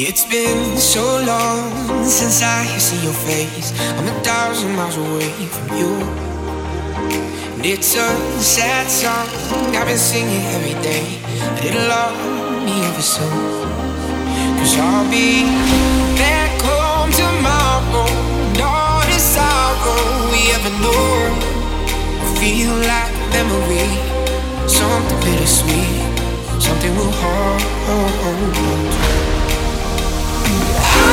It's been so long since I see your face. I'm a thousand miles away from you. And it's a sad song I've been singing every day. But it'll all me ever soon. Cause I'll be back home tomorrow. All the sorrow we ever know. I feel like memory, something bittersweet, something we'll hold.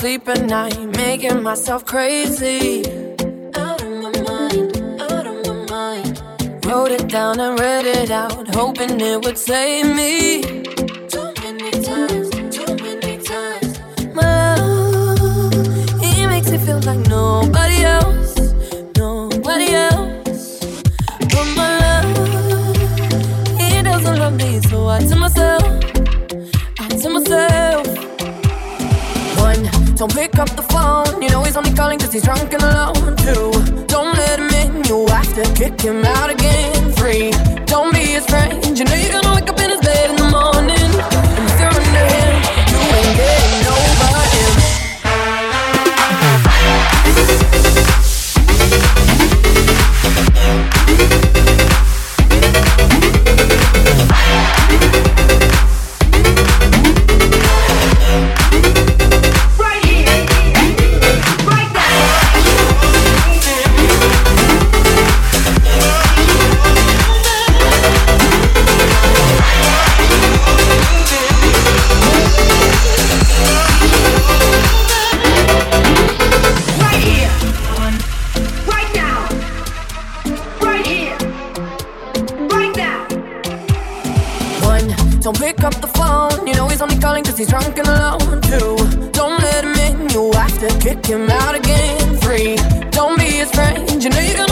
sleep at night, making myself crazy. Out of my mind, out of my mind. Wrote it down and read it out, hoping it would save me. Too many times, too many times. My love, he makes me feel like nobody else, nobody else. But my love, he doesn't love me, so I tell myself, cause he's drunk and alone. too. don't let him in. You have to kick him out again. Three, don't be his friend. You know you're gonna wake up in his bed he's drunk and alone. Two, don't let him in. You have to kick him out again. Three, don't be his friend. You know you're gonna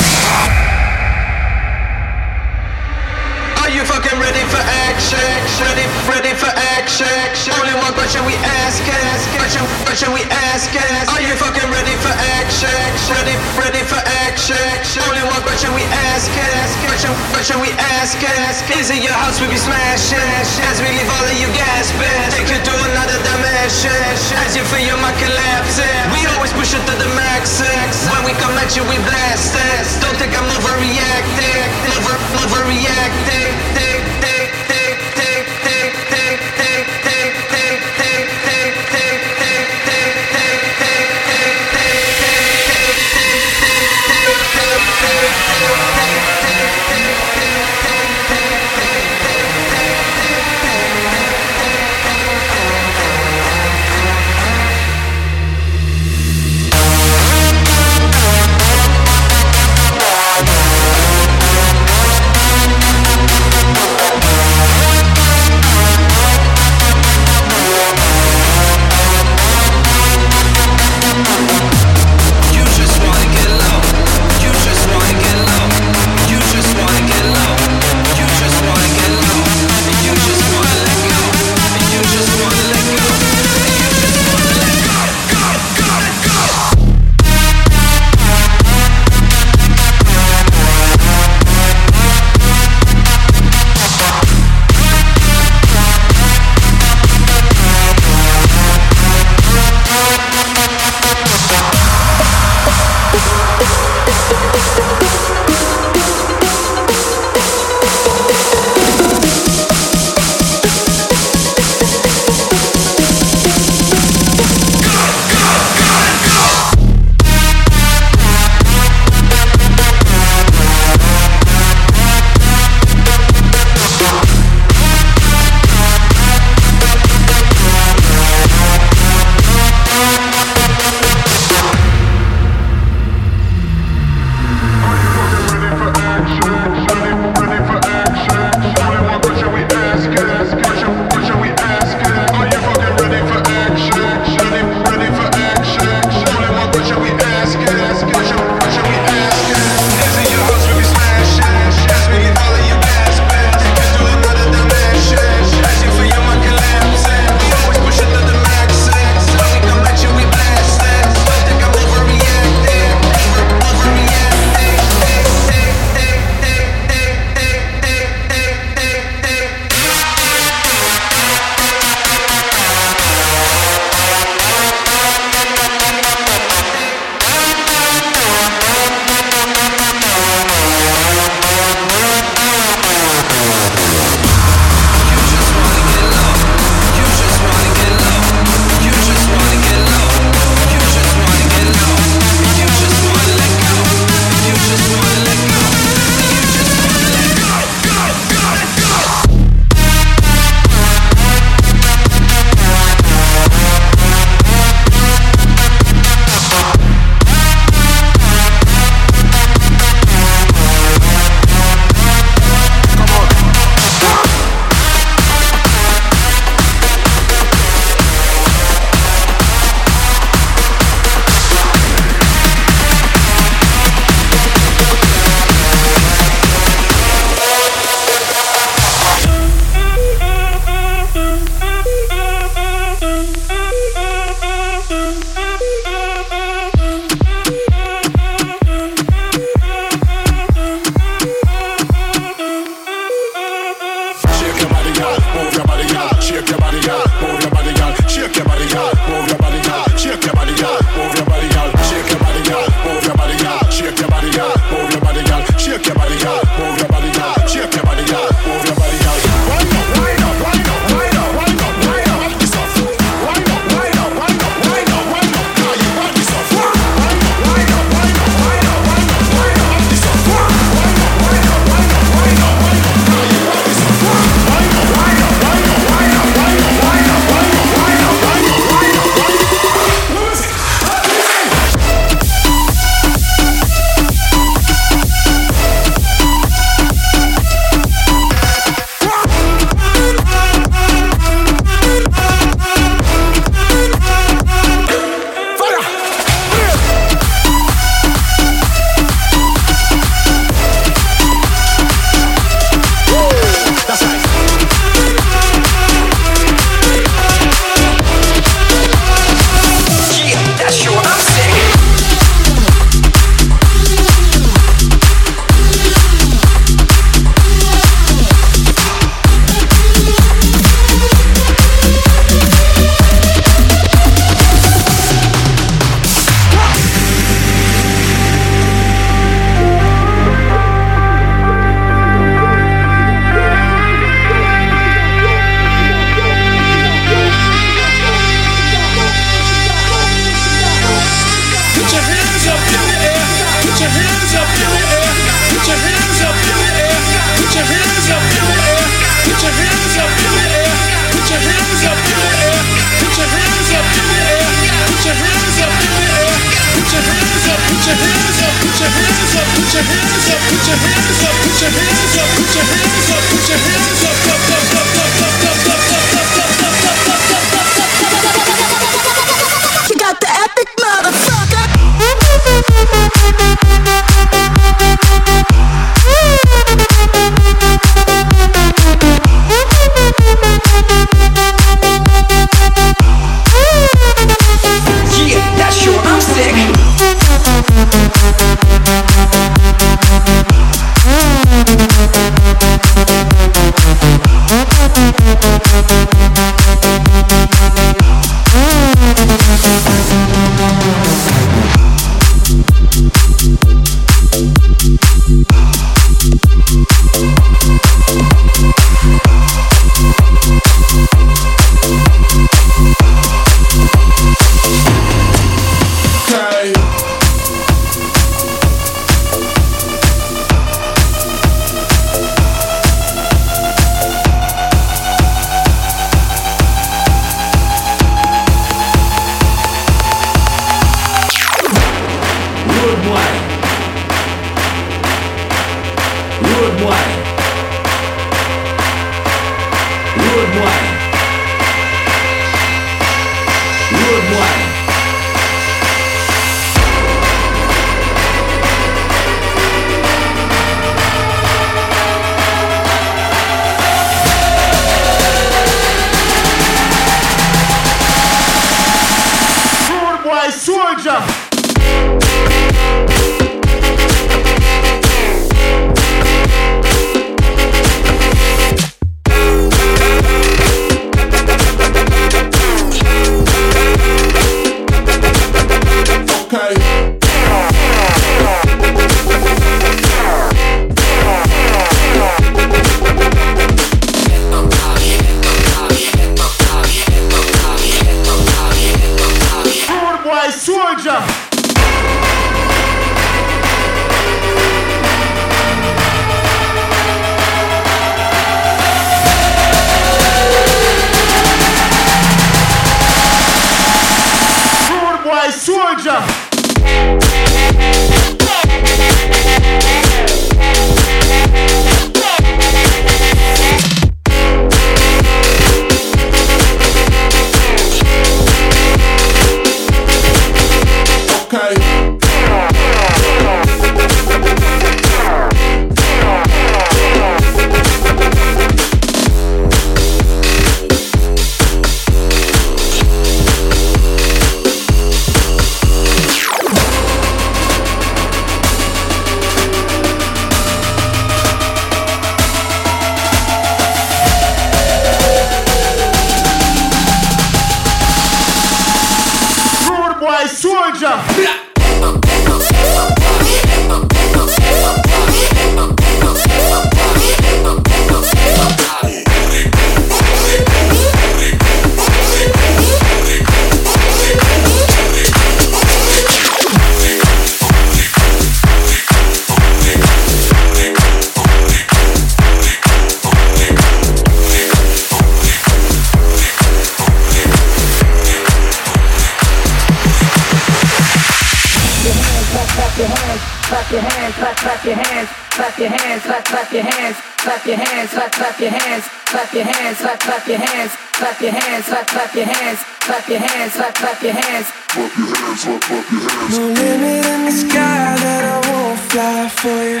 hands, clap, clap your hands, clap your hands, clap, clap your hands, clap your hands, clap, clap your hands, clap your hands, clap, clap your hands. Clap your hands, clap, clap your hands. No limit in the sky that I won't fly for you.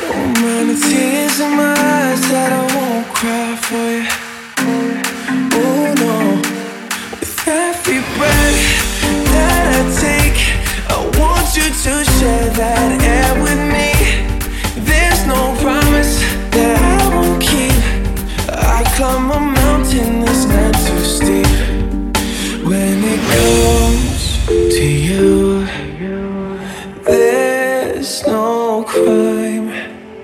Don't mind the tears in my eyes that I won't cry for you. Oh no, with every breath that I take, I want you to share that air with me. climb a mountain that's not too steep. When it comes to you, there's no crime.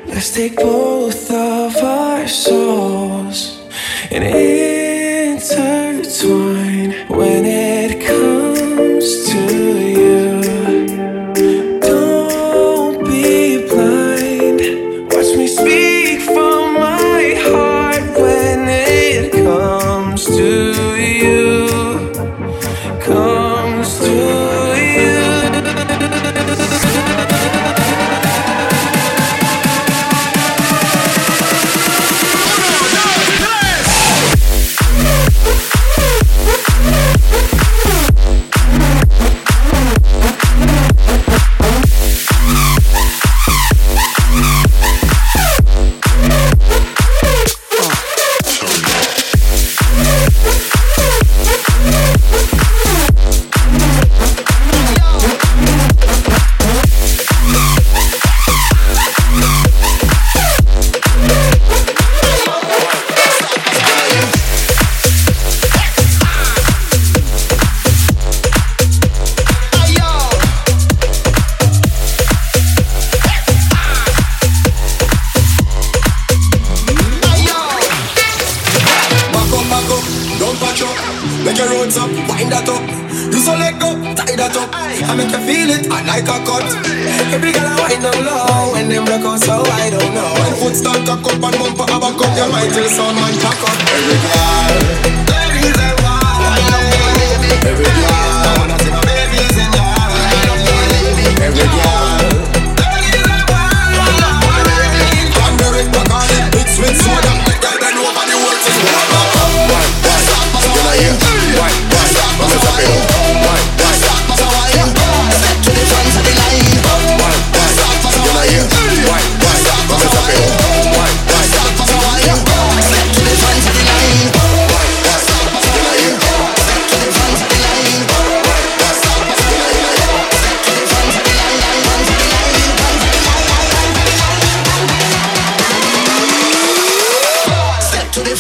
Let's take both of our souls and.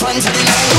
Step to the front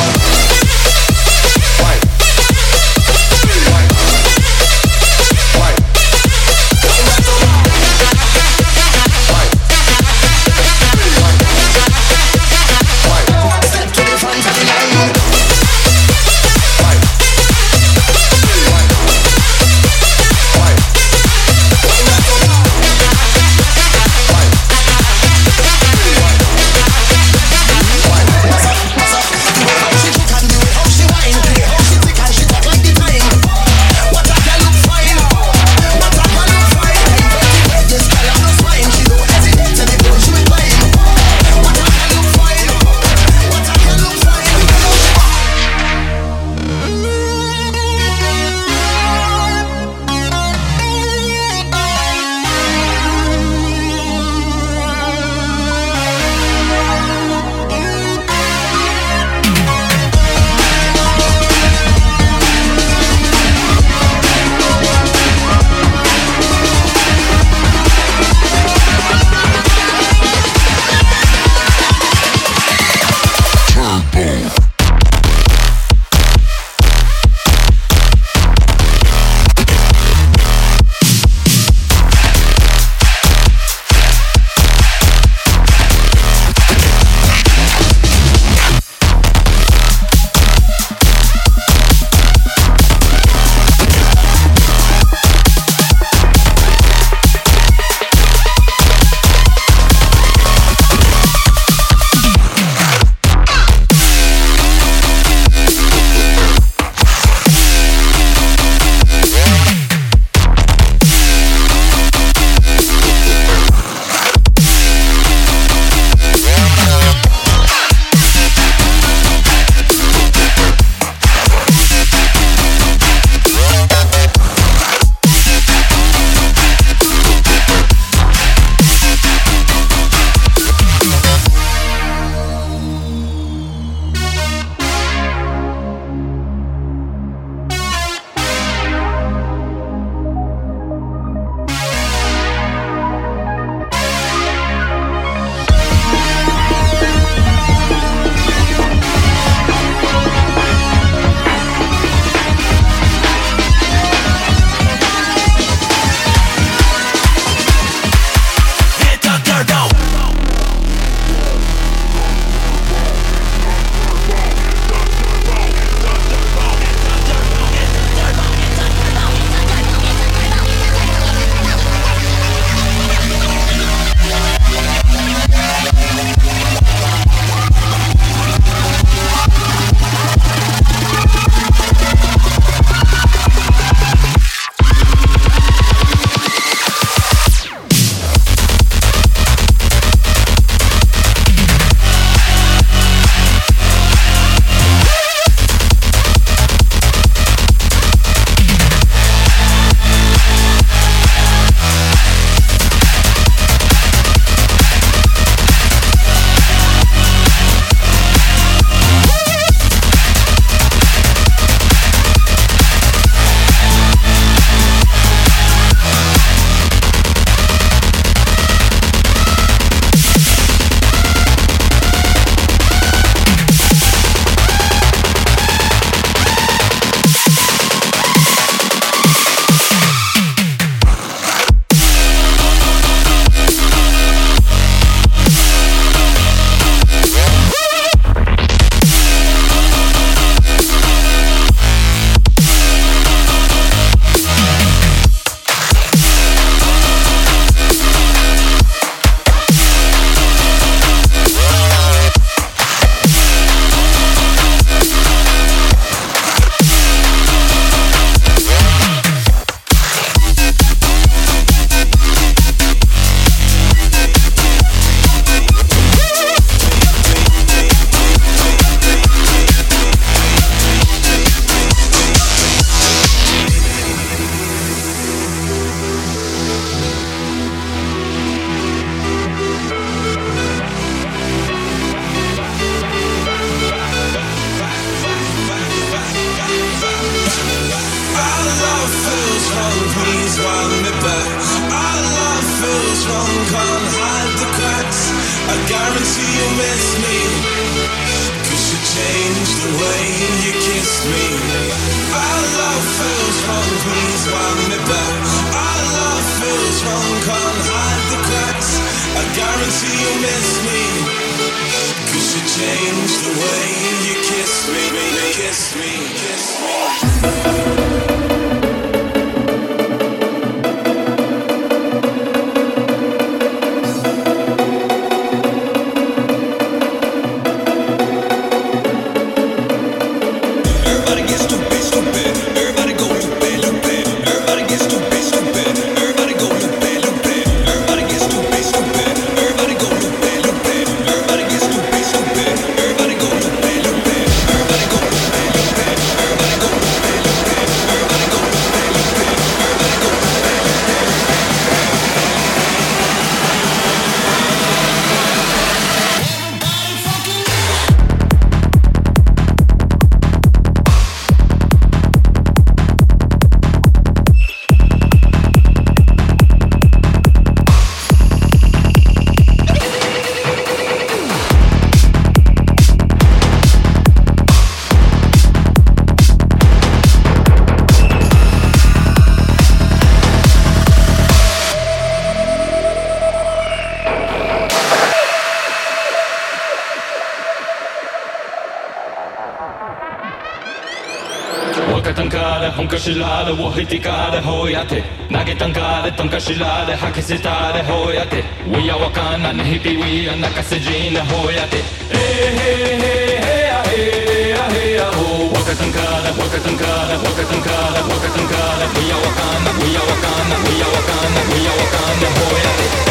知られを引きかれほやて投げたんかれとんかしられ吐き捨てたれほやて We やわかんなねひぴ We や泣かせじなほやてえへへへやへやへやほわかたんかれわかたんかれわかたんかれわかたんかれ We やわかんな We やわかんな We やわかんな We やわかんなほやて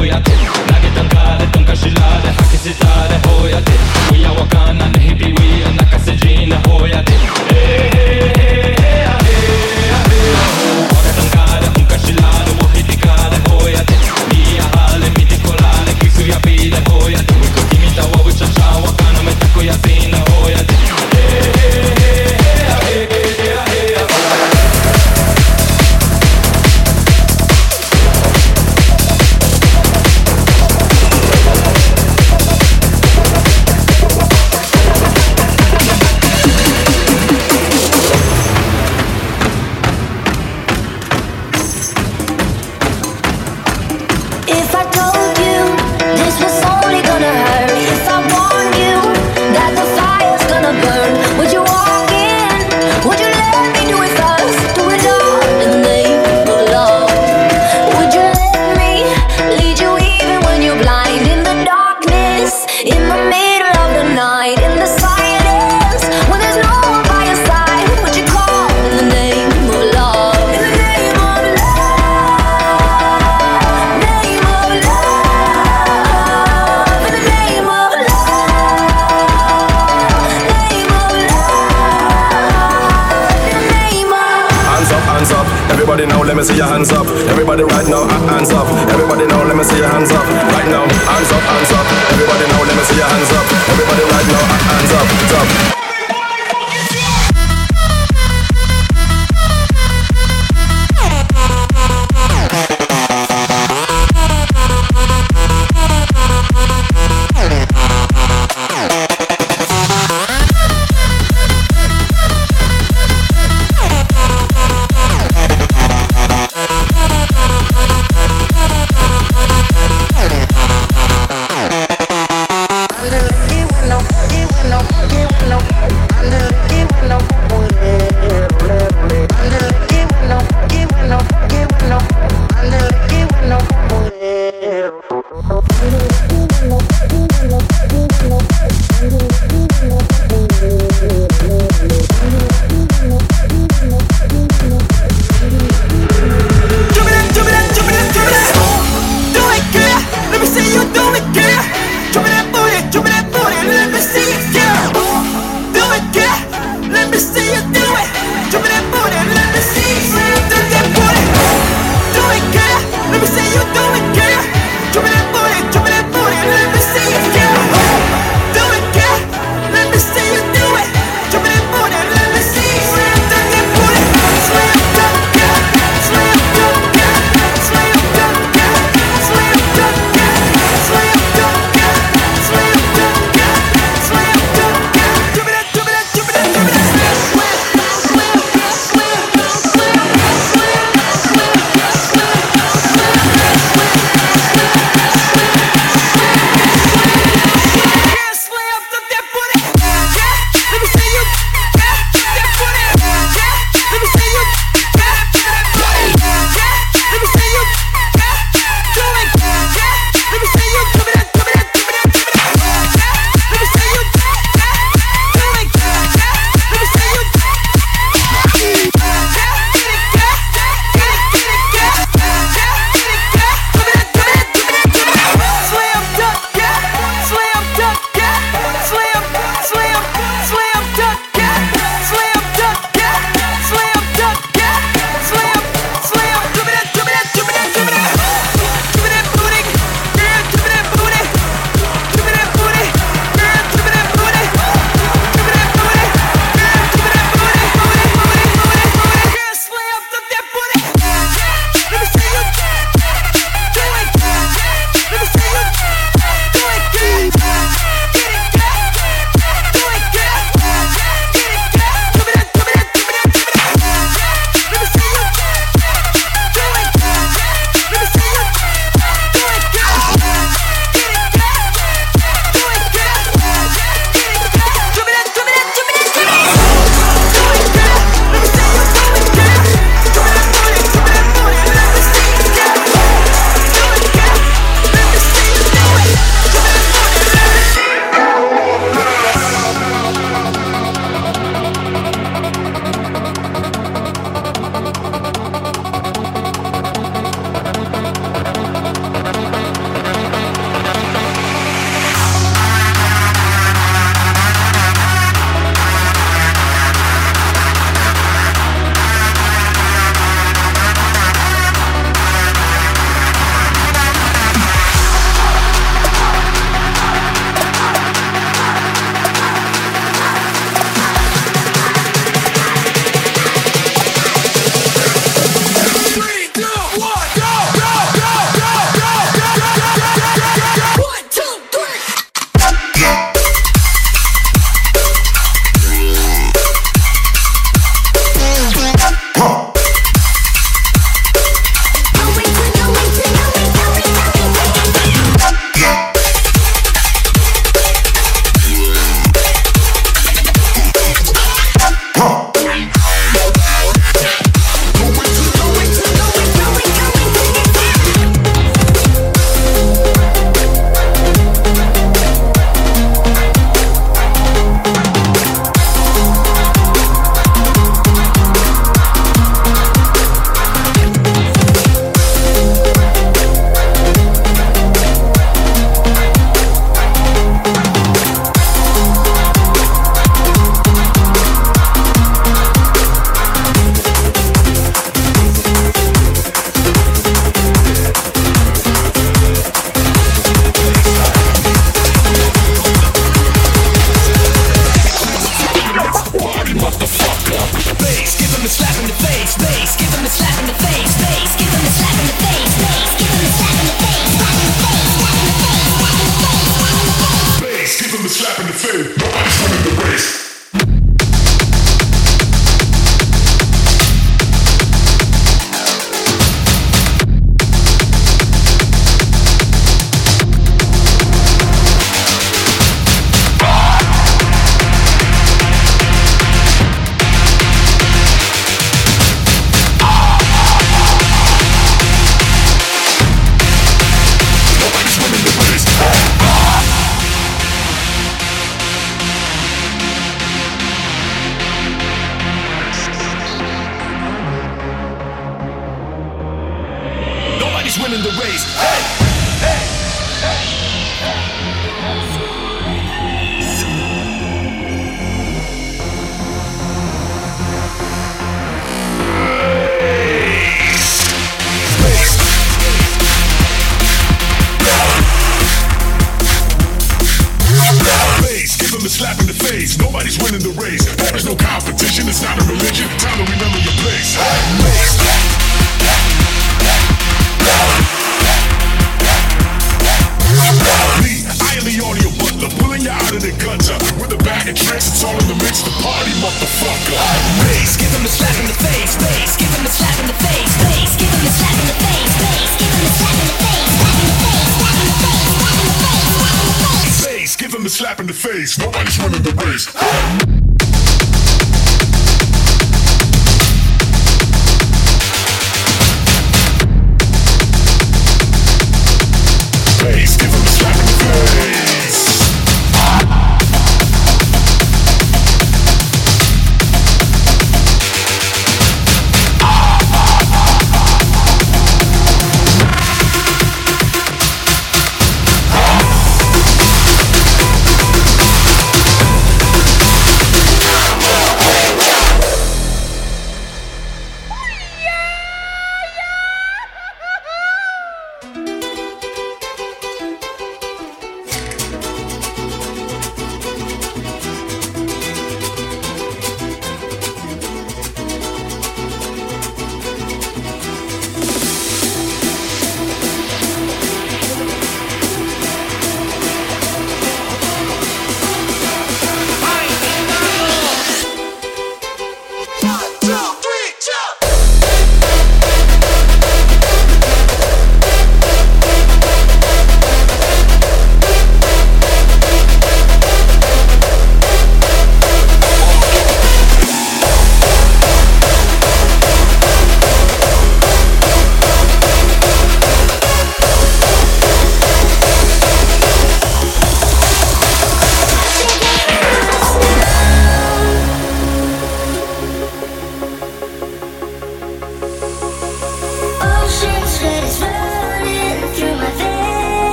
hoiatin Nagetan kaare